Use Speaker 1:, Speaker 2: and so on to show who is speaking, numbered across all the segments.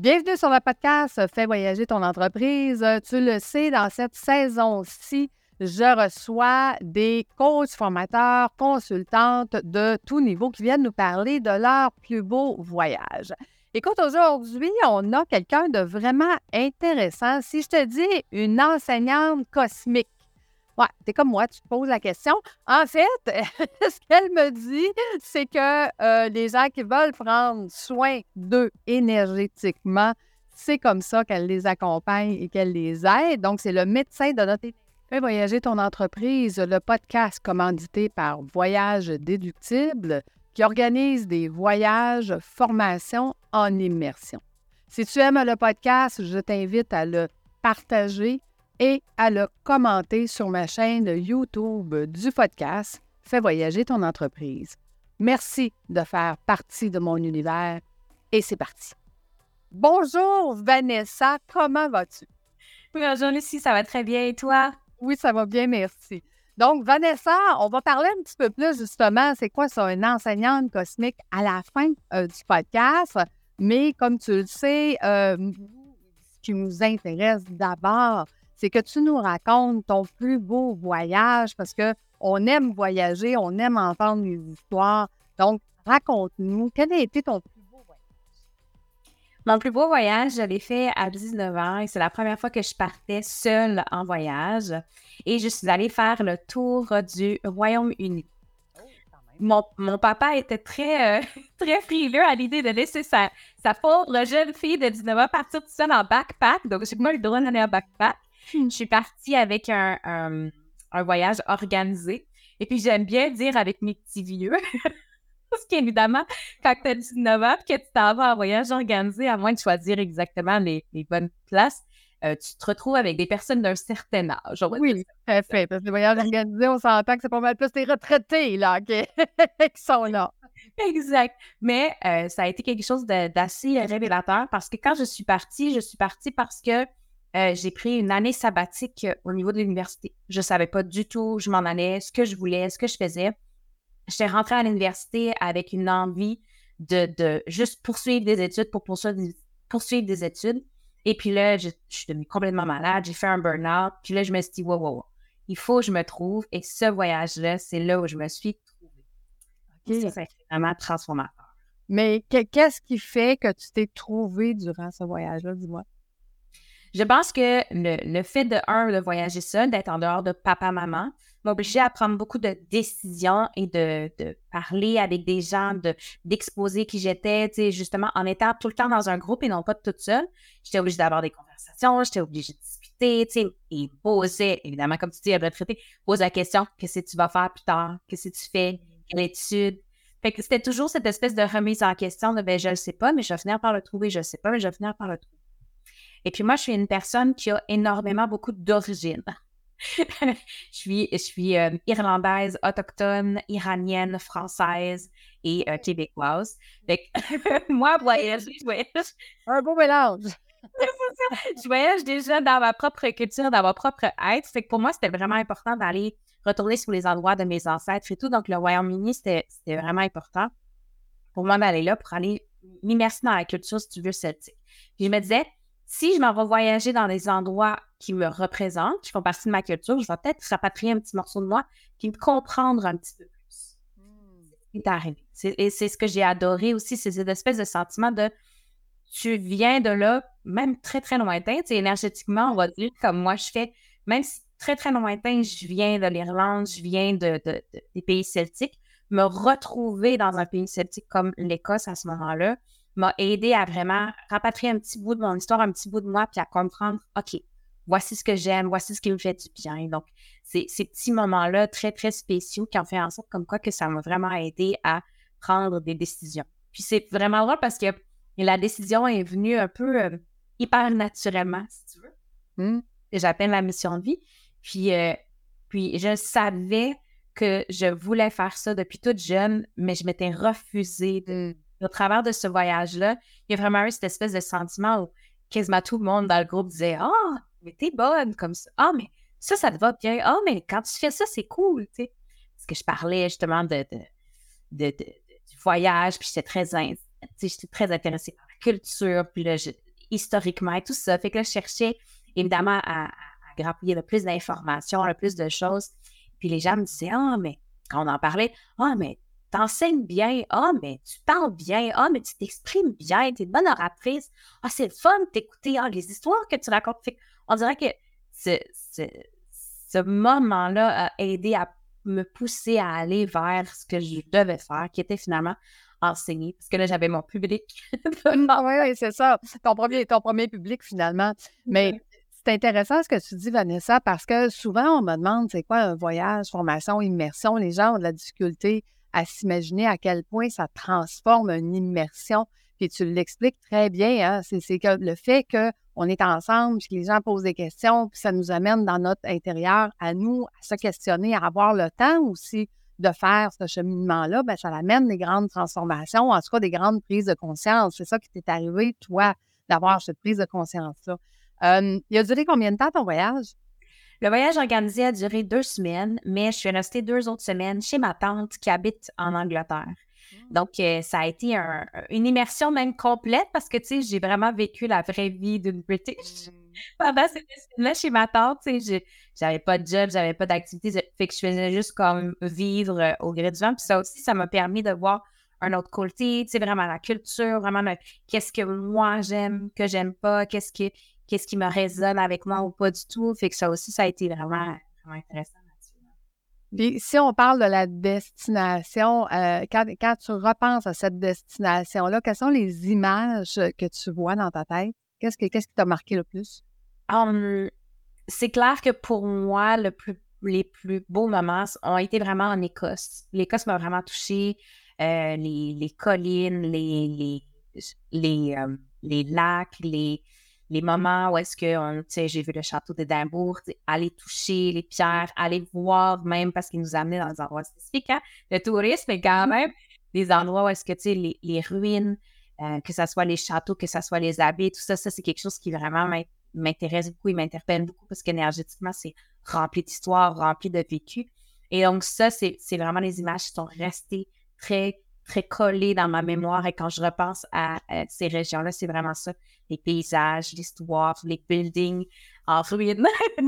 Speaker 1: Bienvenue sur le podcast Fais voyager ton entreprise. Tu le sais, dans cette saison-ci, je reçois des coachs, formateurs, consultantes de tout niveau qui viennent nous parler de leur plus beau voyage. Écoute, aujourd'hui, on a quelqu'un de vraiment intéressant. Si je te dis une enseignante cosmique, Ouais, t'es comme moi, tu te poses la question. En fait, ce qu'elle me dit, c'est que euh, les gens qui veulent prendre soin d'eux énergétiquement, c'est comme ça qu'elle les accompagne et qu'elle les aide. Donc, c'est le médecin de notre Fais voyager ton entreprise, le podcast commandité par Voyage Déductible qui organise des voyages, formations en immersion. Si tu aimes le podcast, je t'invite à le partager et à le commenter sur ma chaîne YouTube du podcast Fais voyager ton entreprise. Merci de faire partie de mon univers et c'est parti. Bonjour Vanessa, comment vas-tu?
Speaker 2: Bonjour Lucie, ça va très bien et toi?
Speaker 1: Oui, ça va bien, merci. Donc, Vanessa, on va parler un petit peu plus justement, c'est quoi ça, une enseignante cosmique à la fin euh, du podcast? Mais comme tu le sais, euh, ce qui nous intéresse d'abord, c'est que tu nous racontes ton plus beau voyage parce qu'on aime voyager, on aime entendre les histoires. Donc, raconte-nous, quel a été ton plus beau voyage?
Speaker 2: Mon plus beau voyage, je l'ai fait à 19 ans et c'est la première fois que je partais seule en voyage et je suis allée faire le tour du Royaume-Uni. Mon, mon, papa était très, euh, très frileux à l'idée de laisser sa, sa pauvre jeune fille de 19 ans partir toute seule en backpack. Donc, j'ai pas le droit d'aller en backpack. Je suis partie avec un, un, voyage organisé. Et puis, j'aime bien dire avec mes petits vieux. Parce qu'évidemment, quand tu as 19 ans que tu t'en vas en voyage organisé, à moins de choisir exactement les, les bonnes places, euh, tu te retrouves avec des personnes d'un certain âge.
Speaker 1: Oui, tout à fait. Parce que les voyages organisés, on s'entend que c'est pas mal plus des retraités là, qui, sont là.
Speaker 2: Exact. Mais euh, ça a été quelque chose d'assez révélateur parce que quand je suis partie, je suis partie parce que euh, j'ai pris une année sabbatique euh, au niveau de l'université. Je ne savais pas du tout où je m'en allais, ce que je voulais, ce que je faisais. J'étais rentrée à l'université avec une envie de, juste poursuivre des études pour poursuivre des, études. Et puis là, je, suis devenue complètement malade, j'ai fait un burn-out. Puis là, je me suis dit, wow, wow, wow, il faut que je me trouve. Et ce voyage-là, c'est là où je me suis trouvée. Ça, c'est vraiment transformateur.
Speaker 1: Mais qu'est-ce qui fait que tu t'es trouvée durant ce voyage-là, dis-moi?
Speaker 2: Je pense que le, fait de, un, de voyager seul, d'être en dehors de papa-maman, m'a obligé à prendre beaucoup de décisions et de, parler avec des gens, d'exposer qui j'étais, justement, en étant tout le temps dans un groupe et non pas toute seule. J'étais obligée d'avoir des conversations, j'étais obligée de discuter, et poser, évidemment, comme tu dis, à traité, pose la question, qu'est-ce que tu vas faire plus tard? Qu'est-ce que tu fais? Quelle étude? Fait que c'était toujours cette espèce de remise en question de, ben, je le sais pas, mais je vais finir par le trouver, je le sais pas, mais je vais finir par le trouver. Et puis moi, je suis une personne qui a énormément beaucoup d'origine. je suis, je suis euh, irlandaise, autochtone, iranienne, française et euh, québécoise. Fait moi, voyager, je voyage.
Speaker 1: Un beau mélange.
Speaker 2: je voyage déjà dans ma propre culture, dans ma propre être. Fait que pour moi, c'était vraiment important d'aller retourner sur les endroits de mes ancêtres et tout. Donc, le Royaume-Uni, c'était vraiment important pour moi d'aller là pour aller m'immerser dans la culture, si tu veux, celtique. Puis je me disais, si je m'en vais voyager dans des endroits qui me représentent, qui font partie de ma culture, je vais peut-être rapatrier un petit morceau de moi qui me comprendre un petit peu plus. C'est arrivé. Et c'est ce que j'ai adoré aussi, c'est cette espèce de sentiment de tu viens de là, même très, très lointain, tu sais, énergétiquement, on va dire, comme moi je fais, même si très, très lointain, je viens de l'Irlande, je viens de, des pays celtiques, me retrouver dans un pays celtique comme l'Écosse à ce moment-là, m'a aidé à vraiment rapatrier un petit bout de mon histoire, un petit bout de moi, puis à comprendre, OK, voici ce que j'aime, voici ce qui me fait du bien. Donc, c'est ces petits moments-là très, très spéciaux qui ont fait en sorte comme quoi que ça m'a vraiment aidé à prendre des décisions. Puis c'est vraiment drôle parce que la décision est venue un peu euh, hyper naturellement, si tu veux. Mmh. J'appelle la mission de vie. Puis, euh, puis je savais que je voulais faire ça depuis toute jeune, mais je m'étais refusée de au travers de ce voyage-là, il y a vraiment eu cette espèce de sentiment où quasiment tout le monde dans le groupe disait Ah, oh, mais t'es bonne comme ça. Ah, mais ça, ça te va bien. Ah, mais quand tu fais ça, c'est cool, tu sais. Parce que je parlais justement de, du voyage, puis j'étais très, j'étais très intéressée par la culture, puis là, historiquement et tout ça. Fait que là, je cherchais évidemment à, à, grappiller le plus d'informations, le plus de choses. Puis les gens me disaient, ah, mais quand on en parlait, ah, mais t'enseignes bien, ah, mais tu parles bien, ah, mais tu t'exprimes bien, tu es une bonne oratrice, ah, c'est le fun de t'écouter, ah, les histoires que tu racontes. on dirait que ce, ce, moment-là a aidé à me pousser à aller vers ce que je devais faire, qui était finalement enseigner, parce que là, j'avais mon public.
Speaker 1: oui, oui, c'est ça. Ton premier, ton premier public, finalement. Mais c'est intéressant ce que tu dis, Vanessa, parce que souvent, on me demande c'est quoi un voyage, formation, immersion? Les gens ont de la difficulté à s'imaginer à quel point ça transforme une immersion. Puis tu l'expliques très bien, hein? c'est le fait qu'on est ensemble, que les gens posent des questions, puis ça nous amène dans notre intérieur à nous, à se questionner, à avoir le temps aussi de faire ce cheminement-là, bien, ça amène des grandes transformations, en tout cas des grandes prises de conscience. C'est ça qui t'est arrivé, toi, d'avoir cette prise de conscience-là. Euh, il a duré combien de temps ton voyage?
Speaker 2: Le voyage organisé a duré deux semaines, mais je suis restée deux autres semaines chez ma tante qui habite en Angleterre. Mmh. Donc, euh, ça a été une immersion même complète parce que, tu sais, j'ai vraiment vécu la vraie vie d'une British. Mmh. Pendant cette semaine-là, chez ma tante, tu sais, j'avais pas de job, j'avais pas d'activité, fait que je faisais juste comme vivre euh, au gré du vent. Puis ça aussi, ça m'a permis de voir un autre côté, tu sais, vraiment la culture, vraiment qu'est-ce que moi j'aime, que j'aime pas, qu'est-ce qui, qu'est-ce qui me résonne avec moi ou pas du tout. Fait que ça aussi, ça a été vraiment, intéressant.
Speaker 1: Puis si on parle de la destination, euh, quand, tu repenses à cette destination-là, quelles sont les images que tu vois dans ta tête? Qu'est-ce, qui t'a marqué le plus?
Speaker 2: Hum, c'est clair que pour moi, le plus, les plus beaux moments ont été vraiment en Écosse. L'Écosse m'a vraiment touchée. Euh, les, collines, les, les, les, euh, les lacs, les, les moments où est-ce que, j'ai vu le château d'Édimbourg, aller toucher les pierres, aller voir même parce qu'il nous amenait dans des endroits spécifiques, hein, le tourisme, mais quand mmh. même des endroits où est-ce que, tu sais, les, les, ruines, euh, que ce soit les châteaux, que ce soit les abbayes, tout ça, ça, c'est quelque chose qui vraiment m'intéresse beaucoup et m'interpelle beaucoup parce qu'énergétiquement, c'est rempli d'histoires, rempli de vécu. Et donc, ça, c'est vraiment les images qui sont restées très très collé dans ma mémoire. Et quand je repense à, ces régions-là, c'est vraiment ça. Les paysages, l'histoire, les buildings en ruine.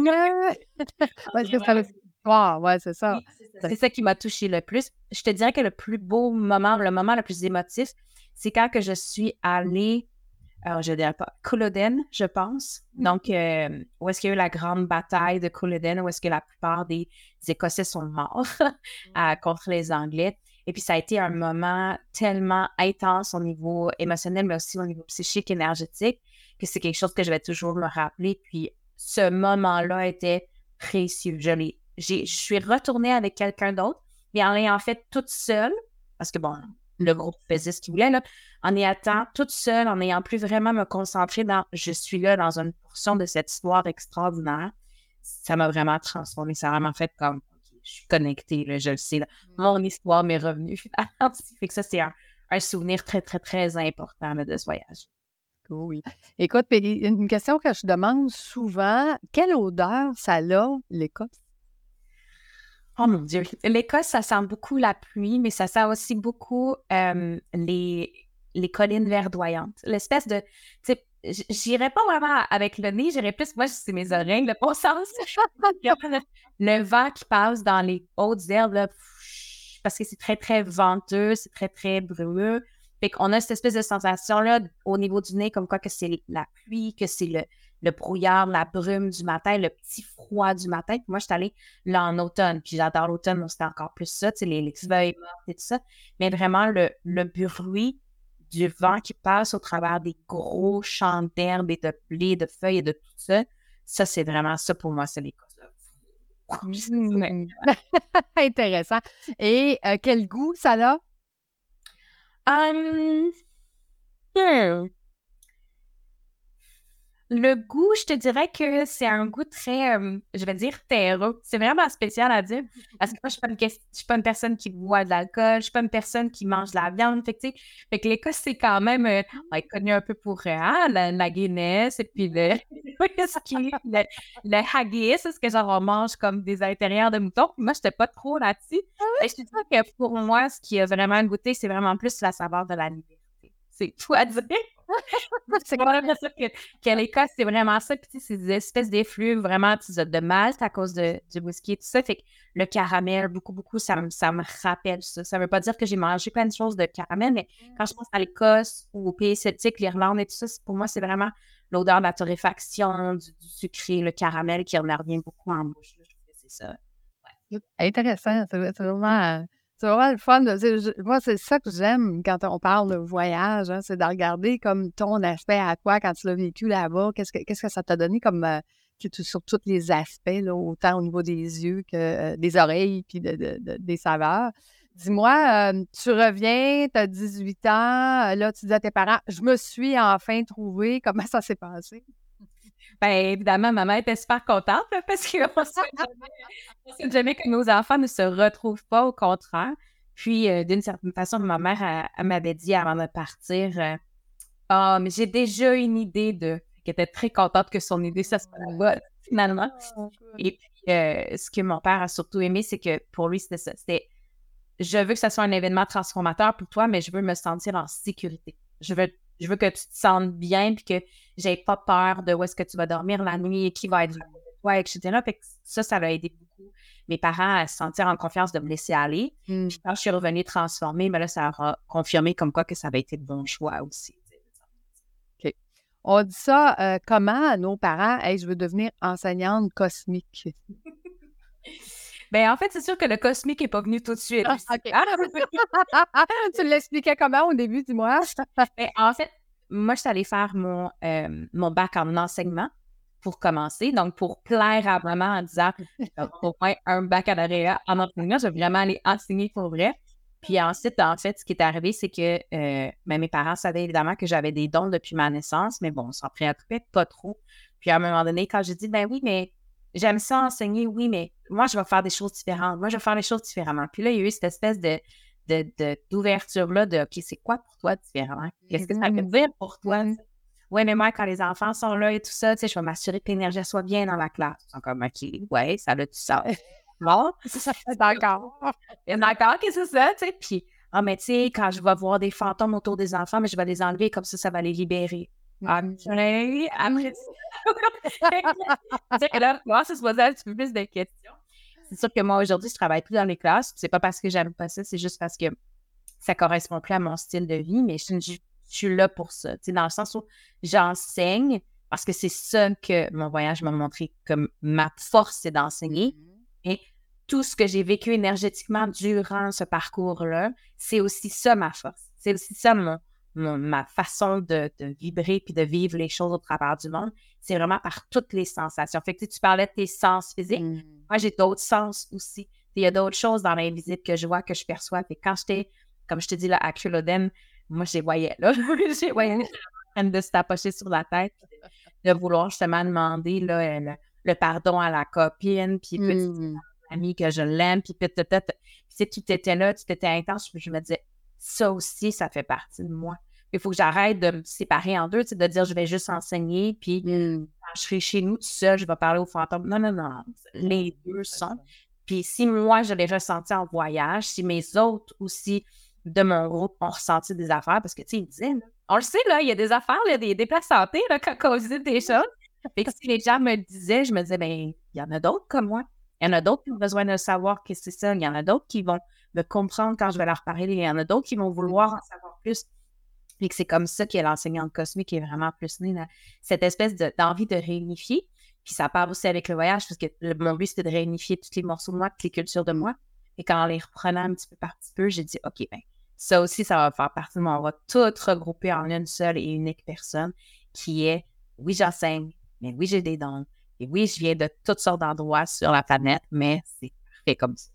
Speaker 1: ouais, c'est ça.
Speaker 2: c'est ça. qui m'a touché le plus. Je te dirais que le plus beau moment, le moment le plus émotif, c'est quand que je suis allée, alors je dirais pas, Culloden, je pense. Mm. Donc, euh, où est-ce qu'il y a eu la grande bataille de Culloden, où est-ce que la plupart des Écossais sont morts contre les Anglais. Et puis, ça a été un moment tellement intense au niveau émotionnel, mais aussi au niveau psychique, énergétique, que c'est quelque chose que je vais toujours me rappeler. Puis, ce moment-là était précieux. Je, je suis retournée avec quelqu'un d'autre, mais en ayant fait toute seule, parce que bon, le groupe faisait ce qu'il voulait, là, en étant toute seule, en n'ayant plus vraiment me concentrer dans je suis là dans une portion de cette histoire extraordinaire, ça m'a vraiment transformée. Ça a vraiment fait comme je suis connectée, je le sais. Mmh. Mon histoire m'est revenue fait que ça, c'est un, souvenir très, très, très important de ce voyage.
Speaker 1: Oui. Écoute, une question que je demande souvent, quelle odeur ça a, l'Écosse?
Speaker 2: Oh mon Dieu. L'Écosse, ça sent beaucoup la pluie, mais ça sent aussi beaucoup les, les collines verdoyantes. L'espèce de j'irais pas vraiment avec le nez, j'irais plus, moi, c'est mes oreilles, le bon sens. le, vent qui passe dans les hautes herbes, parce que c'est très, très venteux, c'est très, très brumeux. Fait qu'on a cette espèce de sensation-là au niveau du nez, comme quoi que c'est la pluie, que c'est le, le brouillard, la brume du matin, le petit froid du matin. Puis moi, je suis allée là en automne, puis j'adore l'automne, donc c'était encore plus ça, tu sais, les, les feuilles mortes et tout ça. Mais vraiment, le, le bruit du vent qui passe au travers des gros champs d'herbes et de blé, de feuilles et de tout ça. Ça, c'est vraiment ça pour moi, c'est l'Écosse.
Speaker 1: Mmh. Intéressant. Et euh, quel goût ça a?
Speaker 2: Um. Le goût, je te dirais que c'est un goût très, euh, je vais dire, terreau. C'est vraiment spécial à dire. Parce que moi, je ne suis, suis, pas une personne qui boit de l'alcool, je ne suis pas une personne qui mange de la viande. Fait que, fait que l'Écosse, c'est quand même euh, connu un peu pour euh, hein, la, Guinness et puis le, le, le haggis, c'est ce que genre on mange comme des intérieurs de mouton. moi, je n'étais pas trop là-dessus. Ah je te dis que pour moi, ce qui a vraiment goûté, c'est vraiment plus la saveur de la liberté. C'est tout à dire. c'est vraiment ça que, que l'Écosse, c'est vraiment ça. Puis, c'est des espèces d'effluves vraiment de malt à cause de, du whisky et tout ça. Fait que le caramel, beaucoup, beaucoup, ça, me, ça me rappelle ça. Ça veut pas dire que j'ai mangé plein de choses de caramel, mais quand je pense à l'Écosse ou au pays celtique, l'Irlande et tout ça, pour moi, c'est vraiment l'odeur de la torréfaction, du, sucré, le caramel qui revient beaucoup en bouche. Je trouve que c'est ça.
Speaker 1: Intéressant. C'est vraiment c'est vraiment le fun. moi, c'est ça que j'aime quand on parle de voyage, hein, c'est de regarder comme ton aspect à toi quand tu l'as vécu là-bas. Qu'est-ce que, qu'est-ce que ça t'a donné comme euh, sur tous les aspects, autant au niveau des yeux que euh, des oreilles puis des saveurs. Dis-moi, euh, tu reviens, tu as 18 ans, là, tu dis à tes parents, je me suis enfin trouvé. Comment ça s'est passé?
Speaker 2: Bien, évidemment, ma mère était super contente parce qu'on ne sait jamais que nos enfants ne se retrouvent pas, au contraire. Puis, euh, d'une certaine façon, ma mère m'avait dit avant de partir euh, Ah, mais j'ai déjà une idée de. qu'elle était très contente que son idée, ça se passe finalement. Oh, Et puis, euh, ce que mon père a surtout aimé, c'est que pour lui, c'était ça. C'était Je veux que ça soit un événement transformateur pour toi, mais je veux me sentir en sécurité. Je veux je veux que tu te sentes bien puis que j'ai pas peur de où est-ce que tu vas dormir la nuit et qui va être avec toi, etc. Fait que ça, ça va aider beaucoup mes parents à se sentir en confiance de me laisser aller. Mmh. Puis quand je suis revenue transformée, mais ben là, ça a confirmé comme quoi que ça avait été de bon choix aussi.
Speaker 1: OK. On dit ça euh, comment à nos parents? Hey, je veux devenir enseignante cosmique?
Speaker 2: Ben, en fait, c'est sûr que le cosmique n'est pas venu tout de suite. Ah,
Speaker 1: tu l'expliquais comment au début, dis-moi?
Speaker 2: ben, en fait, moi, je suis allée faire mon, euh, mon bac en enseignement pour commencer. Donc, pour plaire à maman en disant au moins un baccalauréat en enseignement, je vais vraiment aller enseigner pour vrai. Puis ensuite, en fait, ce qui est arrivé, c'est que euh, ben, mes parents savaient évidemment que j'avais des dons depuis ma naissance, mais bon, on s'en préoccupait pas trop. Puis à un moment donné, quand j'ai dit, ben oui, mais j'aime ça enseigner, oui, mais moi, je vais faire des choses différentes. Moi, je vais faire les choses différemment. Puis là, il y a eu cette espèce de, d'ouverture-là de, OK, c'est quoi pour toi différent? Qu'est-ce que ça veut dire pour toi? Oui, mais moi, quand les enfants sont là et tout ça, tu sais, je vais m'assurer que l'énergie soit bien dans la classe. Ils sont comme, OK, ouais, ça a du sens. Bon, d'accord. D'accord, qu'est-ce que c'est ça, tu sais? Puis, ah, mais tu sais, quand je vais voir des fantômes autour des enfants, mais je vais les enlever, comme ça, ça va les libérer. Après là, moi, ça se poser un petit peu plus de questions. C'est sûr que moi, aujourd'hui, je travaille plus dans les classes. C'est pas parce que j'aime pas ça, c'est juste parce que ça correspond plus à mon style de vie, mais je, suis là pour ça. Dans le sens où j'enseigne parce que c'est ça que mon voyage m'a montré comme ma force, c'est d'enseigner. Mm-hmm. Et tout ce que j'ai vécu énergétiquement durant ce parcours-là, c'est aussi ça ma force. C'est aussi ça mon, ma façon de, vibrer puis de vivre les choses au travers du monde, c'est vraiment par toutes les sensations. Fait que tu parlais de tes sens physiques. Mmh. Moi, j'ai d'autres sens aussi. Il y a d'autres choses dans l'invisible que je vois, que je perçois. Fait quand j'étais, comme je te dis là, à Culloden, moi, je les voyais là. je les voyais en train de se tapocher sur la tête, de vouloir justement demander là, le, pardon à la copine, puis petit mmh. ami que je l'aime, puis peut-être, tu étais là, tu étais intense, je me disais, ça aussi, ça fait partie de moi. Il faut que j'arrête de me séparer en deux, de dire je vais juste enseigner, puis mmh. quand je serai chez nous tout seul, je vais parler aux fantômes. Non, non, non. Les deux sont. Puis si moi, je l'ai ressenti en voyage, si mes autres aussi de mon groupe ont ressenti des affaires, parce que, tu sais, ils disaient, on le sait, là, il y a des affaires, il y a des, des santé là, quand on visite des choses. Fait que si les gens me le disaient, je me disais, ben, il y en a d'autres comme moi. Il y en a d'autres qui ont besoin de savoir que c'est ça. Il y en a d'autres qui vont me comprendre quand je vais leur parler. Il y en a d'autres qui vont vouloir en savoir plus. Et que c'est comme ça que l'enseignante cosmique qui est vraiment plus née, cette espèce d'envie de, réunifier. Puis ça part aussi avec le voyage, parce que mon but, c'était de réunifier tous les morceaux de moi, toutes les cultures de moi. Et quand on les reprenait un petit peu par petit peu, j'ai dit, OK, ben, ça aussi, ça va faire partie de moi. On va tout regrouper en une seule et unique personne qui est, oui, j'enseigne, mais oui, j'ai des dons. Et oui, je viens de toutes sortes d'endroits sur la planète, mais c'est fait comme ça.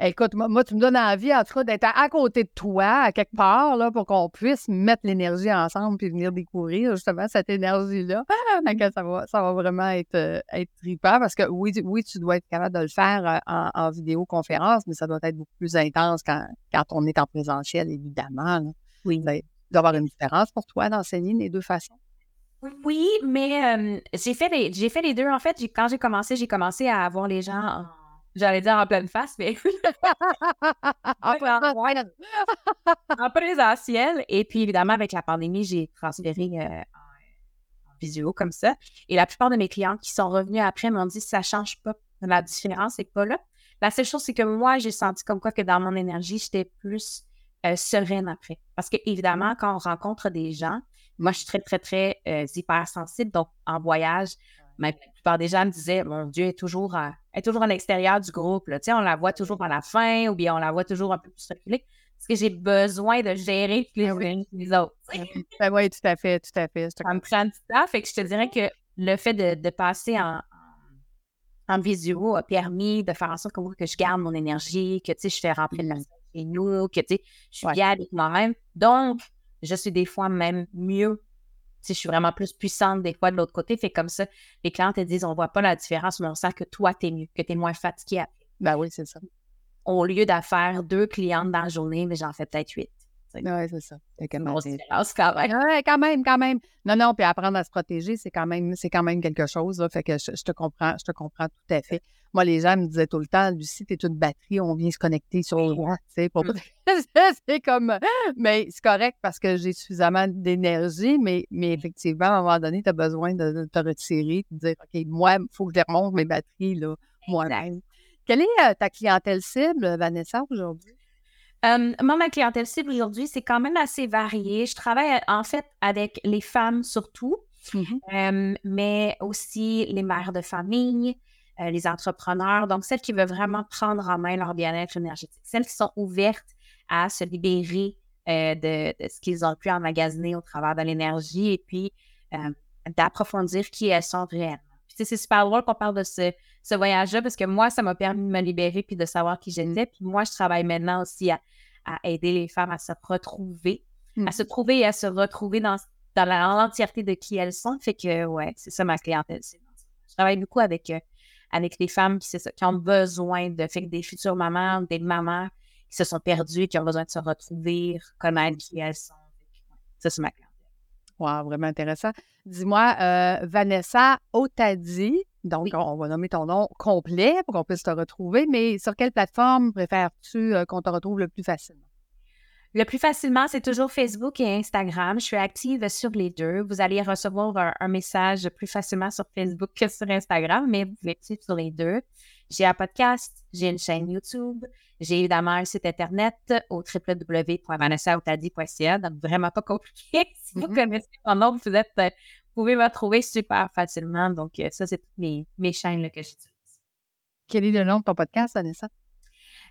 Speaker 1: Écoute, moi, tu me donnes envie, en tout cas, d'être à, côté de toi, à quelque part, là, pour qu'on puisse mettre l'énergie ensemble puis venir découvrir justement cette énergie-là. ça, va, ça va vraiment être, euh, être trippant parce que oui, oui, tu dois être capable de le faire euh, en, en vidéoconférence, mais ça doit être beaucoup plus intense quand, quand on est en présentiel, évidemment. Oui. Ben, il doit y avoir une différence pour toi d'enseigner les deux façons.
Speaker 2: Oui, mais euh, j'ai fait, les, j'ai fait les deux. En fait, quand j'ai commencé, j'ai commencé à avoir les gens J'allais dire en pleine face, mais en, présentiel. Et puis, évidemment, avec la pandémie, j'ai transféré euh, en, visio comme ça. Et la plupart de mes clients qui sont revenus après m'ont dit ça ne change pas. La différence n'est pas là. La seule chose, c'est que moi, j'ai senti comme quoi que dans mon énergie, j'étais plus euh, sereine après. Parce que, évidemment, quand on rencontre des gens, moi, je suis très, très, très euh, hypersensible. Donc, en voyage, la plupart des gens me disaient Mon Dieu, elle est toujours à, est toujours à l'extérieur du groupe. Là. On la voit toujours à la fin ou bien on la voit toujours un peu plus reculée. Parce que j'ai besoin de gérer les,
Speaker 1: ben
Speaker 2: les autres.
Speaker 1: ben oui, tout à fait, tout à fait.
Speaker 2: Ça me prend du temps. Fait que je te dirais que le fait de, passer en, en visio a permis de faire en sorte que, que je garde mon énergie, que je fais de la mmh. chez nous, que je suis bien avec moi-même. Donc, je suis des fois même mieux je suis vraiment plus puissante des fois de l'autre côté. Fait comme ça, les clients te disent on voit pas la différence, mais on sent que toi, tu es mieux, que tu es moins fatigué.
Speaker 1: Ben oui, c'est ça.
Speaker 2: Au lieu d'affaire deux clientes dans la journée, mais j'en fais peut-être huit.
Speaker 1: Oui, c'est ça. quand
Speaker 2: même. quand même.
Speaker 1: Ouais, quand même, quand même. Non, non, puis apprendre à se protéger, c'est quand même, c'est quand même quelque chose. Fait que je, te comprends, je te comprends tout à fait. Moi, les gens me disaient tout le temps, Lucie, t'es une batterie, on vient se connecter sur le tu sais, pour... Mm. c'est comme, mais c'est correct parce que j'ai suffisamment d'énergie, mais, mais effectivement, à un moment donné, tu as besoin de, te retirer, de dire, OK, moi, il faut que je remonte mes batteries, là, moi-même. Quelle est euh, ta clientèle cible, Vanessa, aujourd'hui?
Speaker 2: Moi, ma clientèle cible aujourd'hui, c'est quand même assez varié. Je travaille en fait avec les femmes surtout, mmh mais aussi les mères de famille, euh, les entrepreneurs, donc celles qui veulent vraiment prendre en main leur bien-être énergétique, celles qui sont ouvertes à se libérer euh, de, ce qu'ils ont pu emmagasiner au travers de l'énergie et puis d'approfondir qui elles sont réellement. C'est super drôle qu'on parle de ce, ce voyage-là parce que moi, ça m'a permis de me libérer puis de savoir qui j'étais. Puis moi, je travaille maintenant aussi à, aider les femmes à se retrouver, à se trouver et à se retrouver dans, dans l'entièreté de qui elles sont. Fait que, ouais, c'est ça ma clientèle. Je travaille beaucoup avec, euh, avec les femmes qui, qui ont besoin de, fait des futures mamans, des mamans qui se sont perdues, qui ont besoin de se retrouver, connaître qui elles sont. Ça, c'est ma clientèle.
Speaker 1: Wow, vraiment intéressant. Dis-moi, euh, Vanessa Otadi, donc on va nommer ton nom complet pour qu'on puisse te retrouver, mais sur quelle plateforme préfères-tu euh, qu'on te retrouve le plus facilement?
Speaker 2: Le plus facilement, c'est toujours Facebook et Instagram. Je suis active sur les deux. Vous allez recevoir un, message plus facilement sur Facebook que sur Instagram, mais vous pouvez suivre sur les deux. J'ai un podcast, j'ai une chaîne YouTube, j'ai évidemment un site internet au www.vanessaotadi.ca, donc vraiment pas compliqué. Si vous mm-hmm. connaissez mon nom, vous, êtes, vous pouvez me trouver super facilement. Donc, euh, ça, c'est toutes mes, mes chaînes que j'utilise.
Speaker 1: Quel est le nom de ton podcast, Vanessa?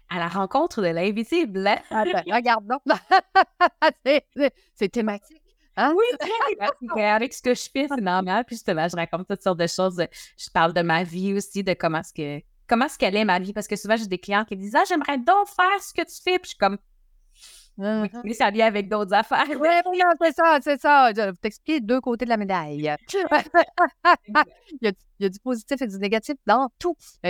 Speaker 2: À la rencontre de l'invisible.
Speaker 1: Ah ben, regarde donc. c'est thématique. Hein?
Speaker 2: Oui, avec ce que je fais, c'est normal. Puis justement, je raconte toutes sortes de choses. Je parle de ma vie aussi, de comment est-ce que comment est-ce qu'elle est ma vie? Parce que souvent, j'ai des clients qui me disent Ah, j'aimerais donc faire ce que tu fais. Puis je suis comme mais uh-huh. ça vient avec d'autres affaires.
Speaker 1: Oui, non, c'est ça, c'est ça. Je vais t'expliquer deux côtés de la médaille. il, y a, du positif et du négatif dans tout.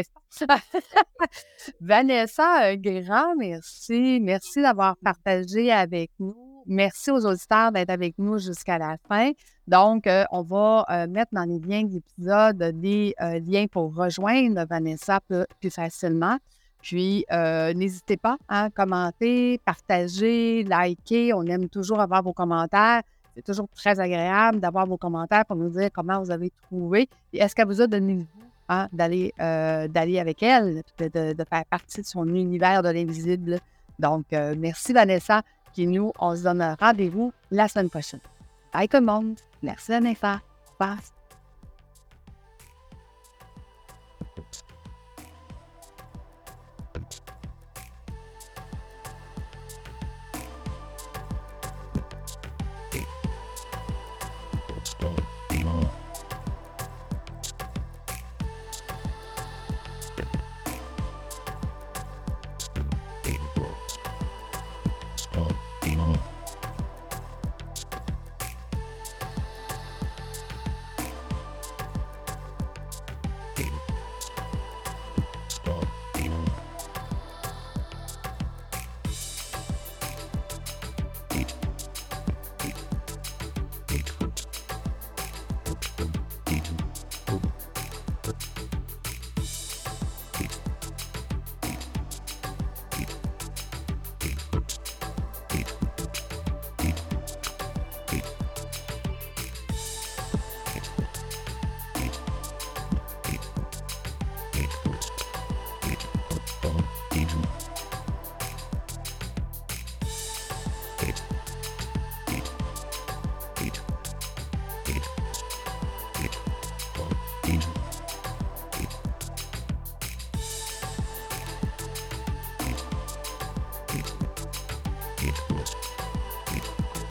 Speaker 1: Vanessa, un grand merci. Merci d'avoir partagé avec nous. Merci aux auditeurs d'être avec nous jusqu'à la fin. Donc, euh, on va euh, mettre dans les liens de l'épisode des euh, liens pour rejoindre Vanessa plus facilement. Puis, euh, n'hésitez pas à commenter, partager, liker. On aime toujours avoir vos commentaires. C'est toujours très agréable d'avoir vos commentaires pour nous dire comment vous avez trouvé. Et est-ce qu'elle vous a donné le hein, d'aller, euh, d'aller avec elle, de, faire partie de son univers de l'invisible? Donc, euh, merci Vanessa. Puis nous, on se donne rendez-vous la semaine prochaine. Bye tout le monde. Merci Vanessa. Passe.